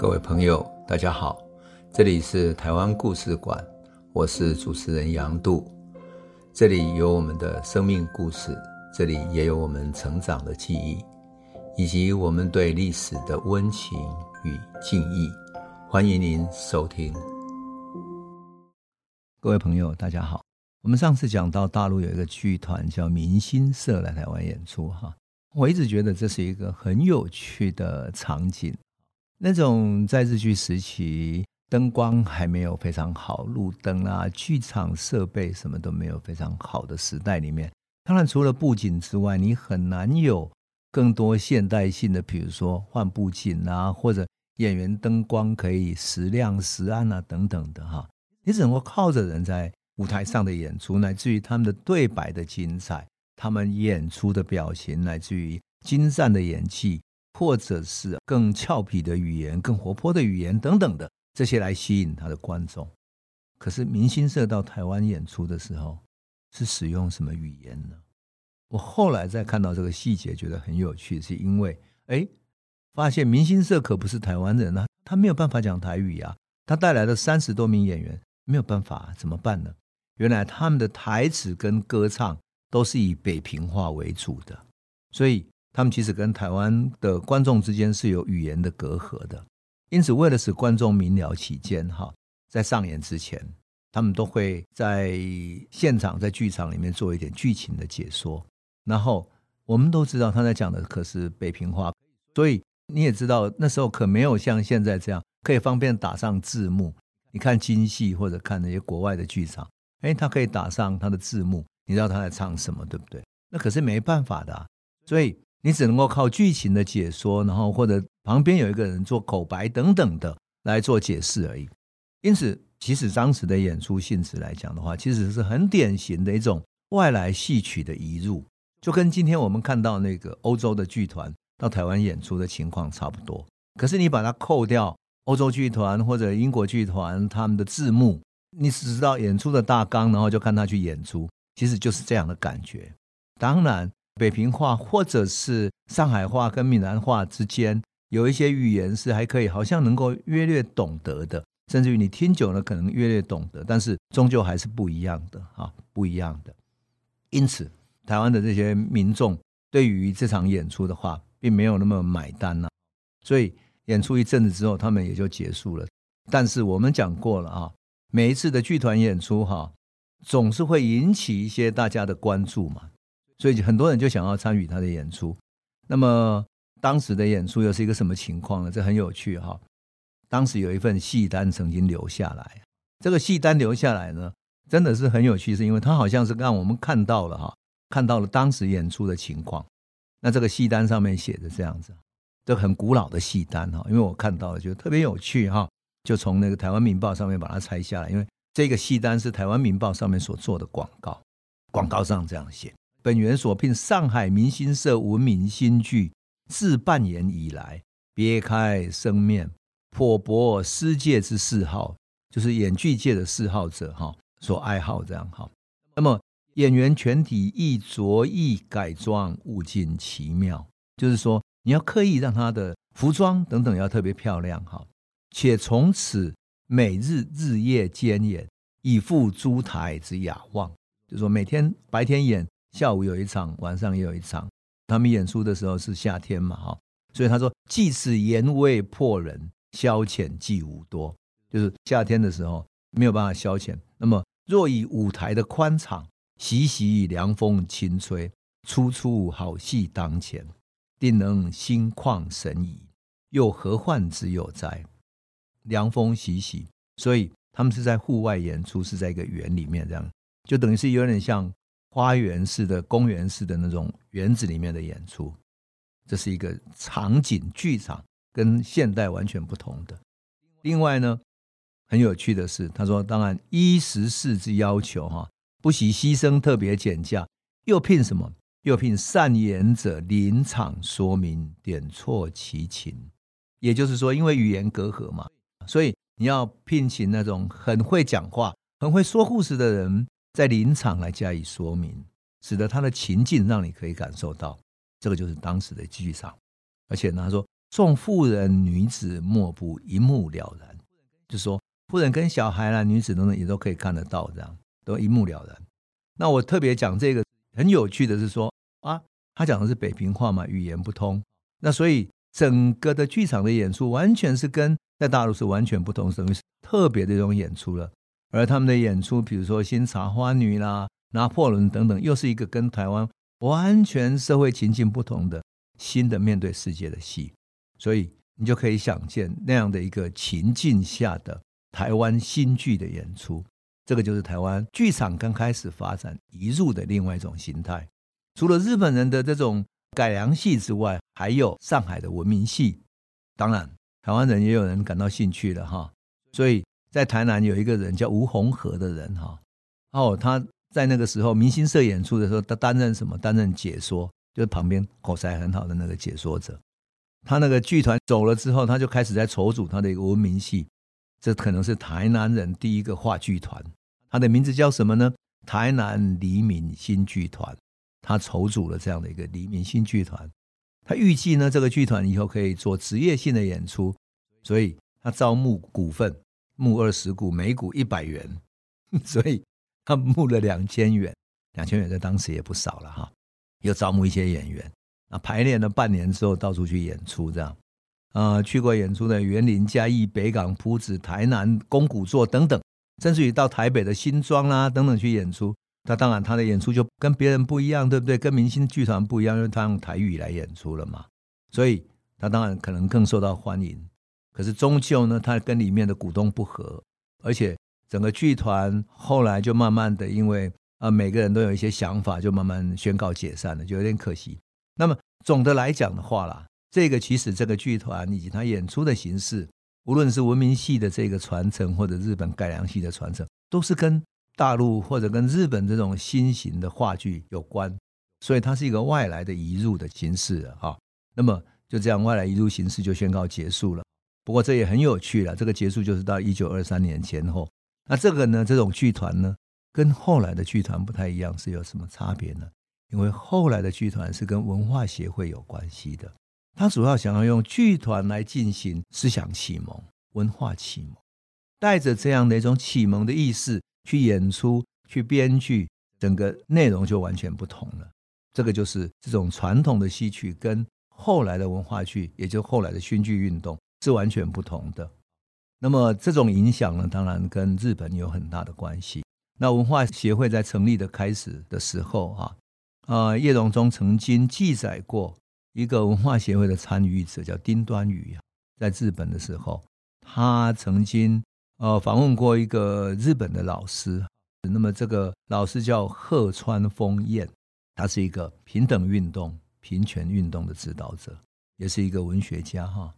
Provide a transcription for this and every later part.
各位朋友，大家好，这里是台湾故事馆，我是主持人杨度，这里有我们的生命故事，这里也有我们成长的记忆，以及我们对历史的温情与敬意。欢迎您收听。各位朋友，大家好，我们上次讲到大陆有一个剧团叫明星社来台湾演出，哈，我一直觉得这是一个很有趣的场景。那种在日据时期，灯光还没有非常好，路灯啊，剧场设备什么都没有非常好的时代里面，当然除了布景之外，你很难有更多现代性的，比如说换布景啊，或者演员灯光可以时亮时暗啊等等的哈。你只能够靠着人在舞台上的演出，乃至于他们的对白的精彩，他们演出的表情，乃至于精湛的演技。或者是更俏皮的语言、更活泼的语言等等的这些来吸引他的观众。可是明星社到台湾演出的时候，是使用什么语言呢？我后来再看到这个细节，觉得很有趣，是因为哎，发现明星社可不是台湾人啊，他没有办法讲台语呀。他带来的三十多名演员没有办法，怎么办呢？原来他们的台词跟歌唱都是以北平话为主的，所以。他们其实跟台湾的观众之间是有语言的隔阂的，因此为了使观众明了起见，哈，在上演之前，他们都会在现场在剧场里面做一点剧情的解说。然后我们都知道他在讲的可是北平话，所以你也知道那时候可没有像现在这样可以方便打上字幕。你看京戏或者看那些国外的剧场，哎，他可以打上他的字幕，你知道他在唱什么，对不对？那可是没办法的，所以。你只能够靠剧情的解说，然后或者旁边有一个人做口白等等的来做解释而已。因此，其实当时的演出性质来讲的话，其实是很典型的一种外来戏曲的移入，就跟今天我们看到那个欧洲的剧团到台湾演出的情况差不多。可是你把它扣掉，欧洲剧团或者英国剧团他们的字幕，你只知道演出的大纲，然后就看他去演出，其实就是这样的感觉。当然。北平话或者是上海话跟闽南话之间有一些语言是还可以，好像能够约略懂得的，甚至于你听久了可能约略懂得，但是终究还是不一样的啊，不一样的。因此，台湾的这些民众对于这场演出的话，并没有那么买单呐。所以演出一阵子之后，他们也就结束了。但是我们讲过了啊，每一次的剧团演出哈，总是会引起一些大家的关注嘛。所以很多人就想要参与他的演出。那么当时的演出又是一个什么情况呢？这很有趣哈。当时有一份戏单曾经留下来，这个戏单留下来呢，真的是很有趣，是因为它好像是让我们看到了哈，看到了当时演出的情况。那这个戏单上面写的这样子，这很古老的戏单哈，因为我看到了，觉得特别有趣哈，就从那个台湾民报上面把它拆下来，因为这个戏单是台湾民报上面所做的广告，广告上这样写。本园所聘上海明星社闻名新剧，自扮演以来，别开生面，颇博师界之嗜好，就是演剧界的嗜好者哈，所爱好这样哈。那么演员全体亦着意改装，物尽其妙，就是说你要刻意让他的服装等等要特别漂亮哈，且从此每日日夜兼演，以赴诸台之雅望，就说每天白天演。下午有一场，晚上也有一场。他们演出的时候是夏天嘛，哈，所以他说：“即使炎未迫人，消遣既无多。”就是夏天的时候没有办法消遣。那么若以舞台的宽敞，习习凉风轻吹，处处好戏当前，定能心旷神怡，又何患之有哉？凉风习习，所以他们是在户外演出，是在一个园里面，这样就等于是有点像。花园式的、公园式的那种园子里面的演出，这是一个场景剧场，跟现代完全不同的。另外呢，很有趣的是，他说：“当然依时势之要求，哈，不惜牺牲特别减价，又聘什么？又聘善言者临场说明，点错其情。也就是说，因为语言隔阂嘛，所以你要聘请那种很会讲话、很会说故事的人。”在临场来加以说明，使得他的情境让你可以感受到，这个就是当时的剧场。而且呢，他说众妇人女子莫不一目了然。就说，妇人跟小孩啦、女子等等也都可以看得到，这样都一目了然。那我特别讲这个很有趣的是说啊，他讲的是北平话嘛，语言不通，那所以整个的剧场的演出完全是跟在大陆是完全不同，等于是特别的一种演出了。而他们的演出，比如说《新茶花女》啦、《拿破仑》等等，又是一个跟台湾完全社会情境不同的新的面对世界的戏，所以你就可以想见那样的一个情境下的台湾新剧的演出。这个就是台湾剧场刚开始发展移入的另外一种形态。除了日本人的这种改良戏之外，还有上海的文明戏。当然，台湾人也有人感到兴趣了哈，所以。在台南有一个人叫吴鸿和的人哈，哦，他在那个时候明星社演出的时候，他担任什么？担任解说，就是旁边口才很好的那个解说者。他那个剧团走了之后，他就开始在筹组他的一个文明戏，这可能是台南人第一个话剧团。他的名字叫什么呢？台南黎明新剧团。他筹组了这样的一个黎明新剧团。他预计呢，这个剧团以后可以做职业性的演出，所以他招募股份。募二十股，每股一百元，所以他募了两千元，两千元在当时也不少了哈。又招募一些演员，啊，排练了半年之后，到处去演出，这样，啊，去过演出的园林、嘉义、北港、朴子、台南、公古座等等，甚至于到台北的新庄啦等等去演出。那当然，他的演出就跟别人不一样，对不对？跟明星剧团不一样，因为他用台语来演出了嘛，所以他当然可能更受到欢迎。可是终究呢，他跟里面的股东不和，而且整个剧团后来就慢慢的，因为啊每个人都有一些想法，就慢慢宣告解散了，就有点可惜。那么总的来讲的话啦，这个其实这个剧团以及他演出的形式，无论是文明戏的这个传承，或者日本改良戏的传承，都是跟大陆或者跟日本这种新型的话剧有关，所以它是一个外来的移入的形式啊。那么就这样外来移入形式就宣告结束了。不过这也很有趣了，这个结束就是到一九二三年前后。那这个呢，这种剧团呢，跟后来的剧团不太一样，是有什么差别呢？因为后来的剧团是跟文化协会有关系的，他主要想要用剧团来进行思想启蒙、文化启蒙，带着这样的一种启蒙的意识去演出、去编剧，整个内容就完全不同了。这个就是这种传统的戏曲跟后来的文化剧，也就后来的新剧运动。是完全不同的。那么这种影响呢，当然跟日本有很大的关系。那文化协会在成立的开始的时候，啊，呃，叶荣中曾经记载过一个文化协会的参与者叫丁端宇，在日本的时候，他曾经呃访问过一个日本的老师。那么这个老师叫鹤川丰彦，他是一个平等运动、平权运动的指导者，也是一个文学家，哈。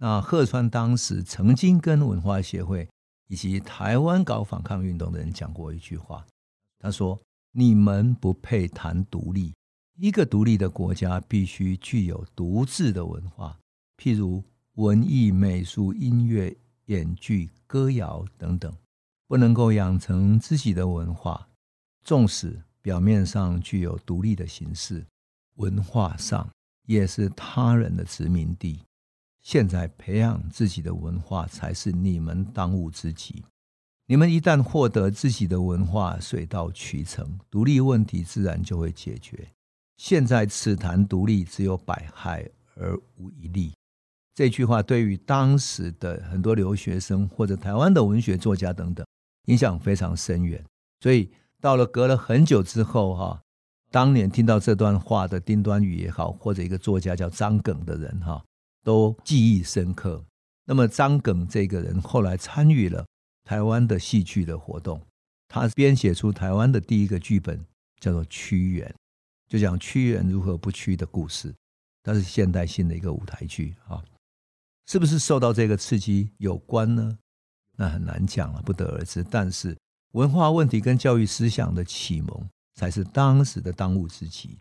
那鹤川当时曾经跟文化协会以及台湾搞反抗运动的人讲过一句话，他说：“你们不配谈独立，一个独立的国家必须具有独自的文化，譬如文艺、美术、音乐、演剧、歌谣等等，不能够养成自己的文化，纵使表面上具有独立的形式，文化上也是他人的殖民地。”现在培养自己的文化才是你们当务之急。你们一旦获得自己的文化，水到渠成，独立问题自然就会解决。现在此谈独立，只有百害而无一利。这句话对于当时的很多留学生或者台湾的文学作家等等，影响非常深远。所以到了隔了很久之后，哈，当年听到这段话的丁端宇也好，或者一个作家叫张耿的人，哈。都记忆深刻。那么张耿这个人后来参与了台湾的戏剧的活动，他编写出台湾的第一个剧本，叫做《屈原》，就讲屈原如何不屈的故事。它是现代性的一个舞台剧啊，是不是受到这个刺激有关呢？那很难讲了，不得而知。但是文化问题跟教育思想的启蒙才是当时的当务之急。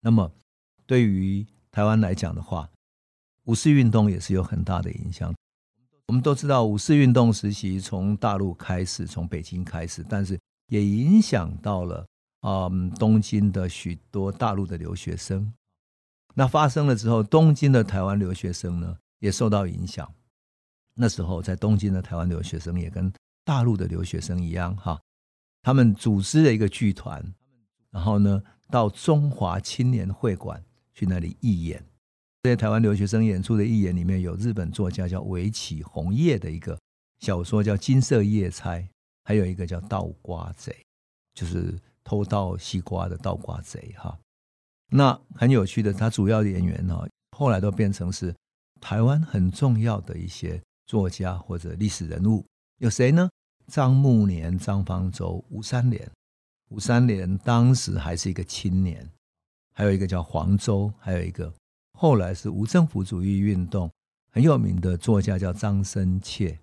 那么对于台湾来讲的话，五四运动也是有很大的影响。我们都知道，五四运动时期从大陆开始，从北京开始，但是也影响到了啊、嗯，东京的许多大陆的留学生。那发生了之后，东京的台湾留学生呢也受到影响。那时候在东京的台湾留学生也跟大陆的留学生一样，哈，他们组织了一个剧团，然后呢到中华青年会馆去那里义演。在台湾留学生演出的一演里面有日本作家叫尾崎红叶的一个小说叫《金色夜叉》，还有一个叫《倒瓜贼》，就是偷盗西瓜的倒瓜贼，哈。那很有趣的，他主要的演员呢，后来都变成是台湾很重要的一些作家或者历史人物。有谁呢？张慕年、张方舟、吴三连。吴三连当时还是一个青年，还有一个叫黄州，还有一个后来是无政府主义运动很有名的作家叫张深切。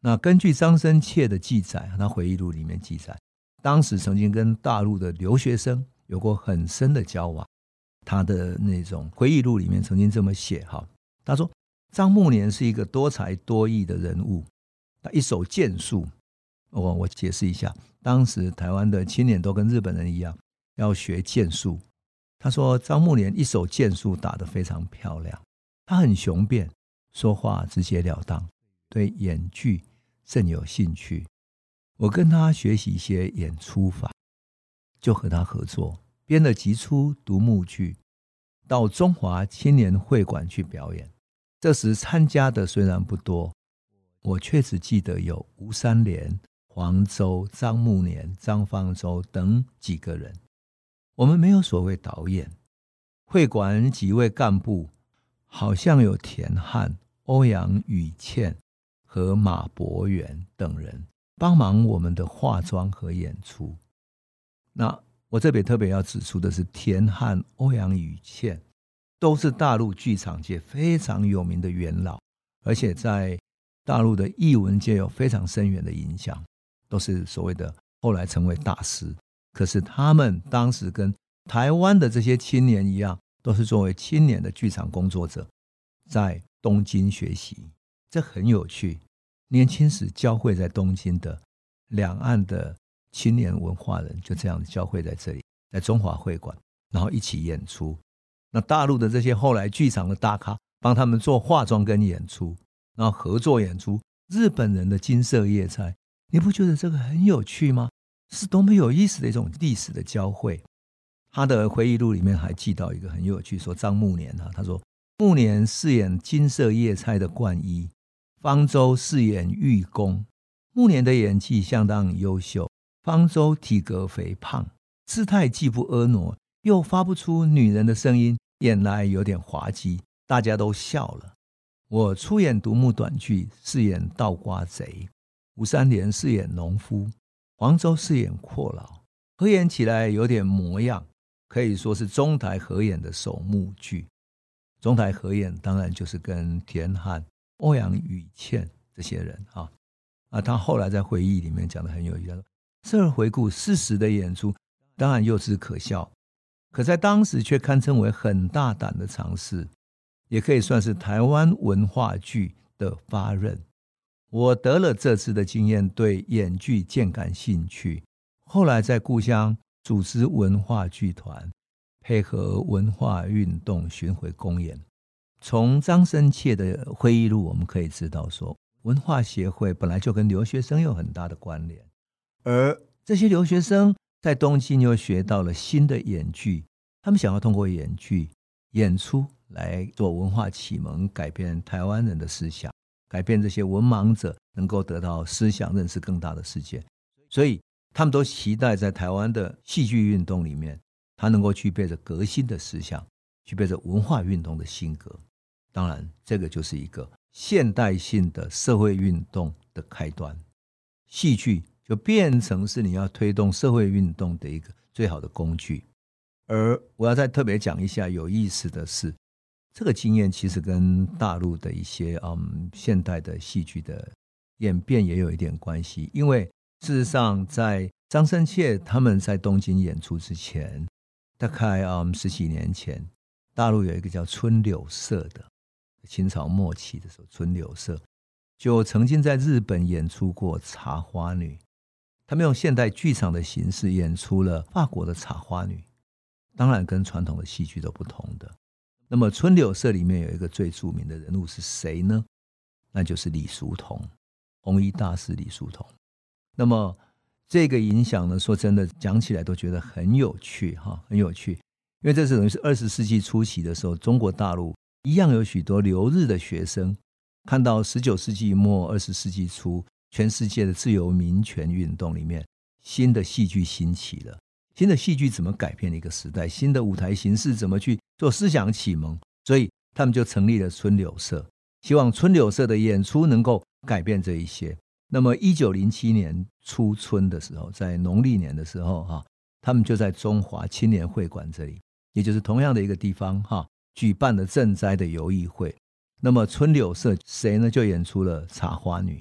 那根据张深切的记载，他回忆录里面记载，当时曾经跟大陆的留学生。有过很深的交往，他的那种回忆录里面曾经这么写哈，他说张慕年是一个多才多艺的人物，他一手剑术，我我解释一下，当时台湾的青年都跟日本人一样要学剑术，他说张慕年一手剑术打得非常漂亮，他很雄辩，说话直截了当，对演剧甚有兴趣，我跟他学习一些演出法。就和他合作，编了几出独幕剧，到中华青年会馆去表演。这时参加的虽然不多，我确实记得有吴三连、黄州、张慕年、张方舟等几个人。我们没有所谓导演，会馆几位干部好像有田汉、欧阳予倩和马伯元等人帮忙我们的化妆和演出。那我这边特别要指出的是，田汉、欧阳予倩都是大陆剧场界非常有名的元老，而且在大陆的艺文界有非常深远的影响，都是所谓的后来成为大师。可是他们当时跟台湾的这些青年一样，都是作为青年的剧场工作者，在东京学习，这很有趣。年轻时交汇在东京的两岸的。青年文化人就这样交汇在这里，在中华会馆，然后一起演出。那大陆的这些后来剧场的大咖帮他们做化妆跟演出，然后合作演出。日本人的金色夜菜，你不觉得这个很有趣吗？是多么有意思的一种历史的交汇。他的回忆录里面还记到一个很有趣，说张慕年啊，他说慕年饰演金色叶菜的冠一，方舟饰演玉公。慕年的演技相当优秀。方舟体格肥胖，姿态既不婀娜，又发不出女人的声音，演来有点滑稽，大家都笑了。我出演独幕短剧，饰演倒瓜贼；吴三连饰演农夫，黄州饰演阔佬，合演起来有点模样，可以说是中台合演的首幕剧。中台合演当然就是跟田汉、欧阳予倩这些人啊啊，他后来在回忆里面讲的很有意思。这回顾事实的演出，当然幼稚可笑，可在当时却堪称为很大胆的尝试，也可以算是台湾文化剧的发轫。我得了这次的经验，对演剧渐感兴趣。后来在故乡组织文化剧团，配合文化运动巡回公演。从张深切的回忆录，我们可以知道说，文化协会本来就跟留学生有很大的关联。而这些留学生在东京又学到了新的演剧，他们想要通过演剧演出来做文化启蒙，改变台湾人的思想，改变这些文盲者能够得到思想认识更大的世界。所以他们都期待在台湾的戏剧运动里面，他能够具备着革新的思想，具备着文化运动的性格。当然，这个就是一个现代性的社会运动的开端，戏剧。就变成是你要推动社会运动的一个最好的工具，而我要再特别讲一下有意思的是，这个经验其实跟大陆的一些嗯现代的戏剧的演变也有一点关系，因为事实上在张生切他们在东京演出之前，大概嗯十几年前，大陆有一个叫春柳社的，清朝末期的时候，春柳社就曾经在日本演出过《茶花女》。他们用现代剧场的形式演出了法国的《茶花女》，当然跟传统的戏剧都不同的。那么春柳社里面有一个最著名的人物是谁呢？那就是李叔同，弘一大师李叔同。那么这个影响呢，说真的，讲起来都觉得很有趣哈，很有趣。因为这是等于是二十世纪初期的时候，中国大陆一样有许多留日的学生，看到十九世纪末二十世纪初全世界的自由民权运动里面，新的戏剧兴起了。新的戏剧怎么改变了一个时代？新的舞台形式怎么去做思想启蒙？所以他们就成立了春柳社，希望春柳社的演出能够改变这一些。那么，一九零七年初春的时候，在农历年的时候，哈，他们就在中华青年会馆这里，也就是同样的一个地方，哈，举办了赈灾的游艺会。那么，春柳社谁呢？就演出了《茶花女》。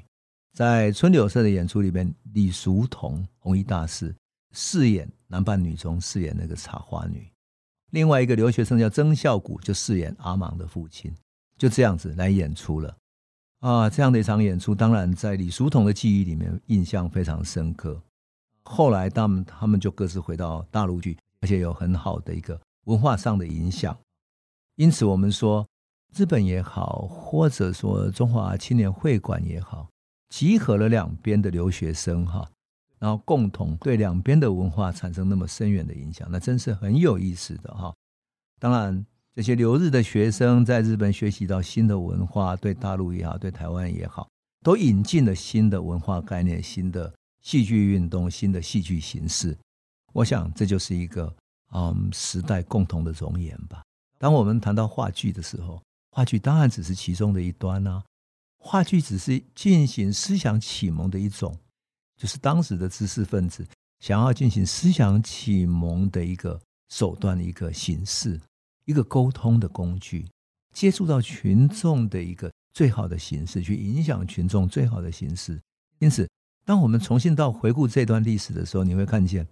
在春柳社的演出里边，李叔同弘一大师饰演。男扮女装饰演那个茶花女，另外一个留学生叫曾孝谷，就饰演阿芒的父亲，就这样子来演出了啊。这样的一场演出，当然在李叔同的记忆里面印象非常深刻。后来他们他们就各自回到大陆去，而且有很好的一个文化上的影响。因此，我们说日本也好，或者说中华青年会馆也好，集合了两边的留学生哈。然后共同对两边的文化产生那么深远的影响，那真是很有意思的哈。当然，这些留日的学生在日本学习到新的文化，对大陆也好，对台湾也好，都引进了新的文化概念、新的戏剧运动、新的戏剧形式。我想，这就是一个嗯时代共同的容颜吧。当我们谈到话剧的时候，话剧当然只是其中的一端啊，话剧只是进行思想启蒙的一种。就是当时的知识分子想要进行思想启蒙的一个手段、一个形式、一个沟通的工具，接触到群众的一个最好的形式，去影响群众最好的形式。因此，当我们重新到回顾这段历史的时候，你会看见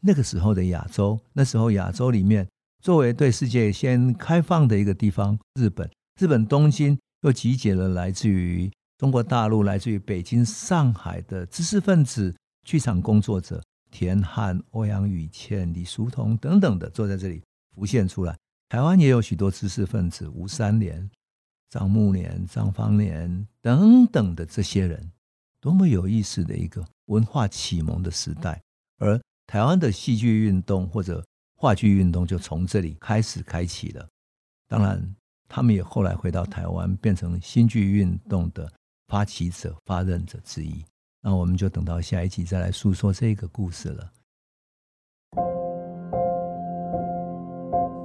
那个时候的亚洲，那时候亚洲里面作为对世界先开放的一个地方，日本，日本东京又集结了来自于。中国大陆来自于北京、上海的知识分子、剧场工作者，田汉、欧阳予倩、李叔同等等的，坐在这里浮现出来。台湾也有许多知识分子，吴三连、张慕年、张方年等等的这些人，多么有意思的一个文化启蒙的时代。而台湾的戏剧运动或者话剧运动就从这里开始开启了。当然，他们也后来回到台湾，变成新剧运动的。发起者、发任者之一，那我们就等到下一集再来诉说这个故事了。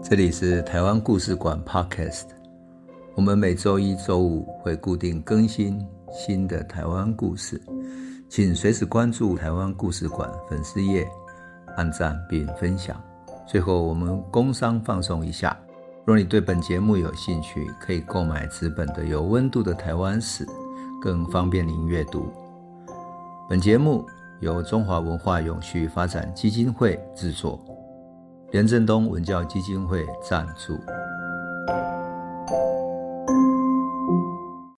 这里是台湾故事馆 Podcast，我们每周一、周五会固定更新新的台湾故事，请随时关注台湾故事馆粉丝页，按赞并分享。最后，我们工商放送一下：若你对本节目有兴趣，可以购买纸本的《有温度的台湾史》。更方便您阅读。本节目由中华文化永续发展基金会制作，廉政东文教基金会赞助。